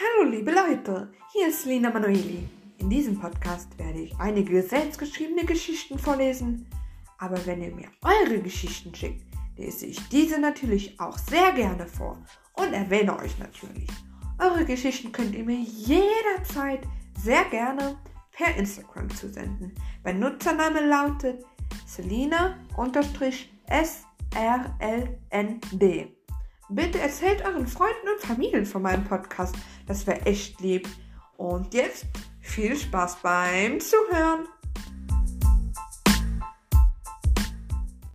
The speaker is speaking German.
Hallo liebe Leute, hier ist Lina Manueli. In diesem Podcast werde ich einige selbstgeschriebene Geschichten vorlesen. Aber wenn ihr mir eure Geschichten schickt, lese ich diese natürlich auch sehr gerne vor und erwähne euch natürlich. Eure Geschichten könnt ihr mir jederzeit sehr gerne per Instagram zusenden. Mein Nutzername lautet Selina-SRLND. Bitte erzählt euren Freunden und Familien von meinem Podcast. Das wäre echt lieb. Und jetzt viel Spaß beim Zuhören.